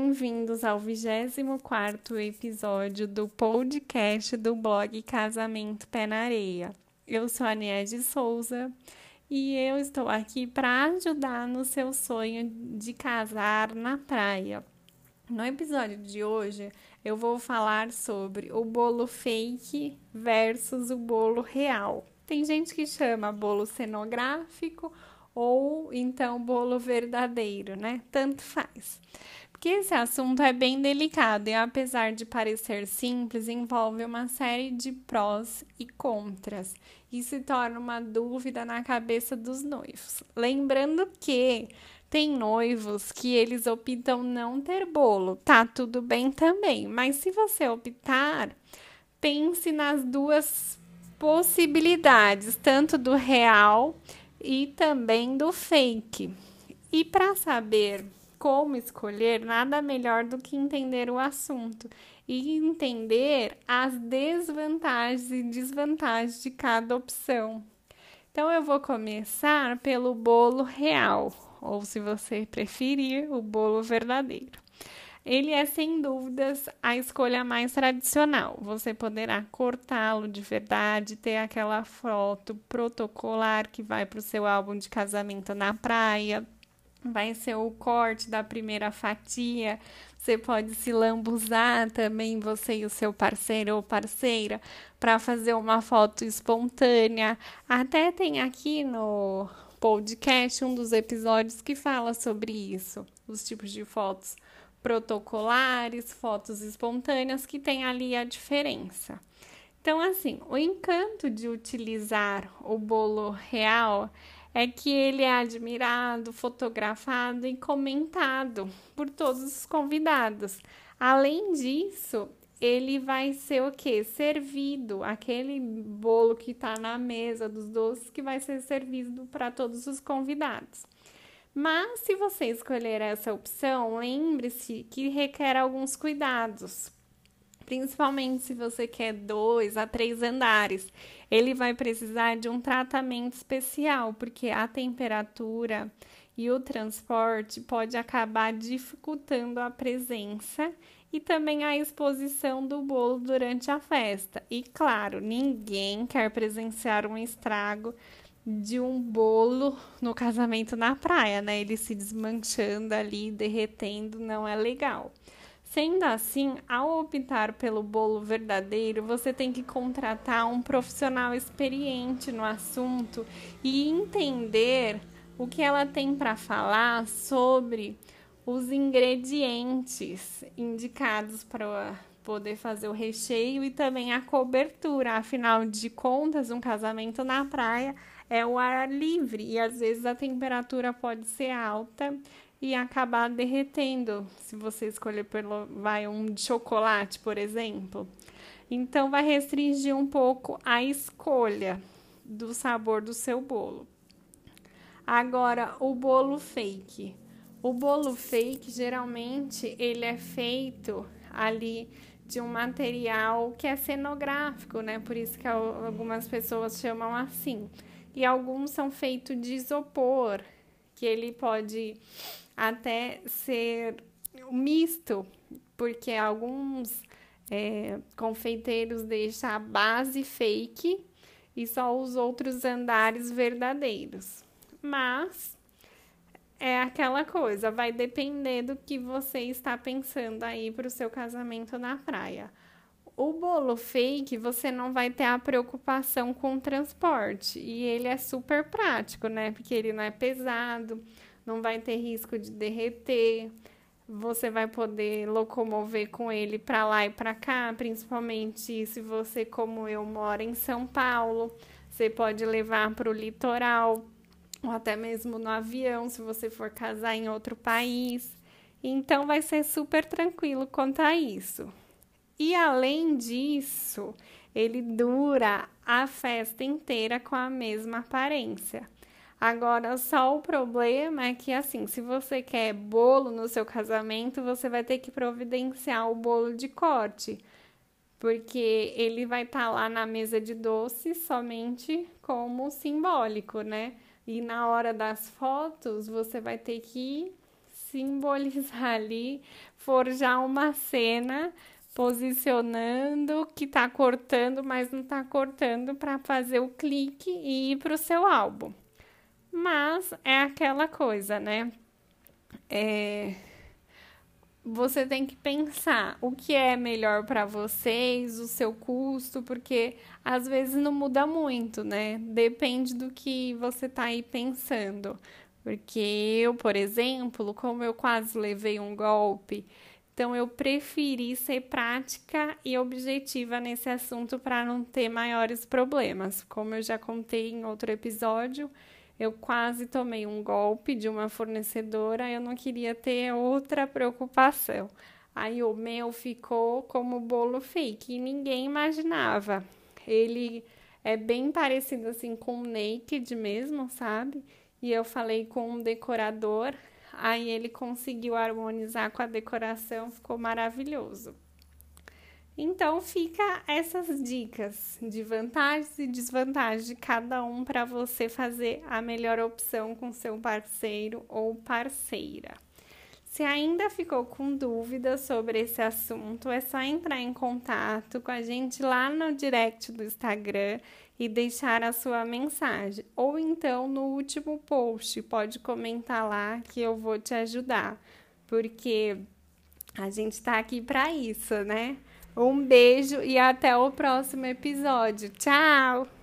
bem-vindos ao 24 episódio do podcast do blog Casamento Pé na Areia. Eu sou a Niede Souza e eu estou aqui para ajudar no seu sonho de casar na praia. No episódio de hoje, eu vou falar sobre o bolo fake versus o bolo real. Tem gente que chama bolo cenográfico ou então bolo verdadeiro, né? Tanto faz. Porque esse assunto é bem delicado e, apesar de parecer simples, envolve uma série de prós e contras e se torna uma dúvida na cabeça dos noivos. Lembrando que tem noivos que eles optam não ter bolo, tá tudo bem também, mas se você optar, pense nas duas possibilidades, tanto do real e também do fake. E para saber como escolher, nada melhor do que entender o assunto e entender as desvantagens e desvantagens de cada opção. Então, eu vou começar pelo bolo real, ou se você preferir, o bolo verdadeiro. Ele é sem dúvidas a escolha mais tradicional. Você poderá cortá-lo de verdade, ter aquela foto protocolar que vai para o seu álbum de casamento na praia, vai ser o corte da primeira fatia. Você pode se lambuzar também, você e o seu parceiro ou parceira, para fazer uma foto espontânea. Até tem aqui no podcast um dos episódios que fala sobre isso, os tipos de fotos protocolares, fotos espontâneas, que tem ali a diferença. Então, assim, o encanto de utilizar o bolo real é que ele é admirado, fotografado e comentado por todos os convidados. Além disso, ele vai ser o que? Servido, aquele bolo que está na mesa dos doces que vai ser servido para todos os convidados. Mas se você escolher essa opção, lembre-se que requer alguns cuidados, principalmente se você quer dois a três andares. Ele vai precisar de um tratamento especial, porque a temperatura e o transporte pode acabar dificultando a presença e também a exposição do bolo durante a festa. E claro, ninguém quer presenciar um estrago de um bolo no casamento na praia, né? Ele se desmanchando ali, derretendo, não é legal. Sendo assim, ao optar pelo bolo verdadeiro, você tem que contratar um profissional experiente no assunto e entender o que ela tem para falar sobre os ingredientes indicados para poder fazer o recheio e também a cobertura. Afinal de contas, um casamento na praia é o ar livre e às vezes a temperatura pode ser alta e acabar derretendo, se você escolher pelo vai um chocolate, por exemplo. Então vai restringir um pouco a escolha do sabor do seu bolo. Agora, o bolo fake. O bolo fake geralmente ele é feito ali de um material que é cenográfico, né? Por isso que algumas pessoas chamam assim. E alguns são feitos de isopor, que ele pode até ser misto, porque alguns é, confeiteiros deixam a base fake e só os outros andares verdadeiros. Mas é aquela coisa, vai depender do que você está pensando aí para o seu casamento na praia. O bolo fake, você não vai ter a preocupação com o transporte. E ele é super prático, né? Porque ele não é pesado, não vai ter risco de derreter. Você vai poder locomover com ele para lá e para cá, principalmente se você, como eu, mora em São Paulo. Você pode levar para o litoral, ou até mesmo no avião, se você for casar em outro país. Então, vai ser super tranquilo quanto a isso. E além disso, ele dura a festa inteira com a mesma aparência. Agora, só o problema é que, assim, se você quer bolo no seu casamento, você vai ter que providenciar o bolo de corte, porque ele vai estar tá lá na mesa de doces somente como simbólico, né? E na hora das fotos, você vai ter que simbolizar ali, forjar uma cena posicionando que tá cortando, mas não tá cortando para fazer o clique e ir para o seu álbum. Mas é aquela coisa, né? É, você tem que pensar o que é melhor para vocês, o seu custo, porque às vezes não muda muito, né? Depende do que você tá aí pensando. Porque eu, por exemplo, como eu quase levei um golpe, então eu preferi ser prática e objetiva nesse assunto para não ter maiores problemas. Como eu já contei em outro episódio, eu quase tomei um golpe de uma fornecedora, eu não queria ter outra preocupação. Aí o meu ficou como bolo fake e ninguém imaginava. Ele é bem parecido assim com o naked mesmo, sabe? E eu falei com um decorador, aí ele conseguiu harmonizar com a decoração, ficou maravilhoso. Então fica essas dicas de vantagens e desvantagens de cada um para você fazer a melhor opção com seu parceiro ou parceira. Se ainda ficou com dúvidas sobre esse assunto, é só entrar em contato com a gente lá no direct do Instagram e deixar a sua mensagem. Ou então no último post, pode comentar lá que eu vou te ajudar, porque a gente está aqui para isso, né? Um beijo e até o próximo episódio. Tchau!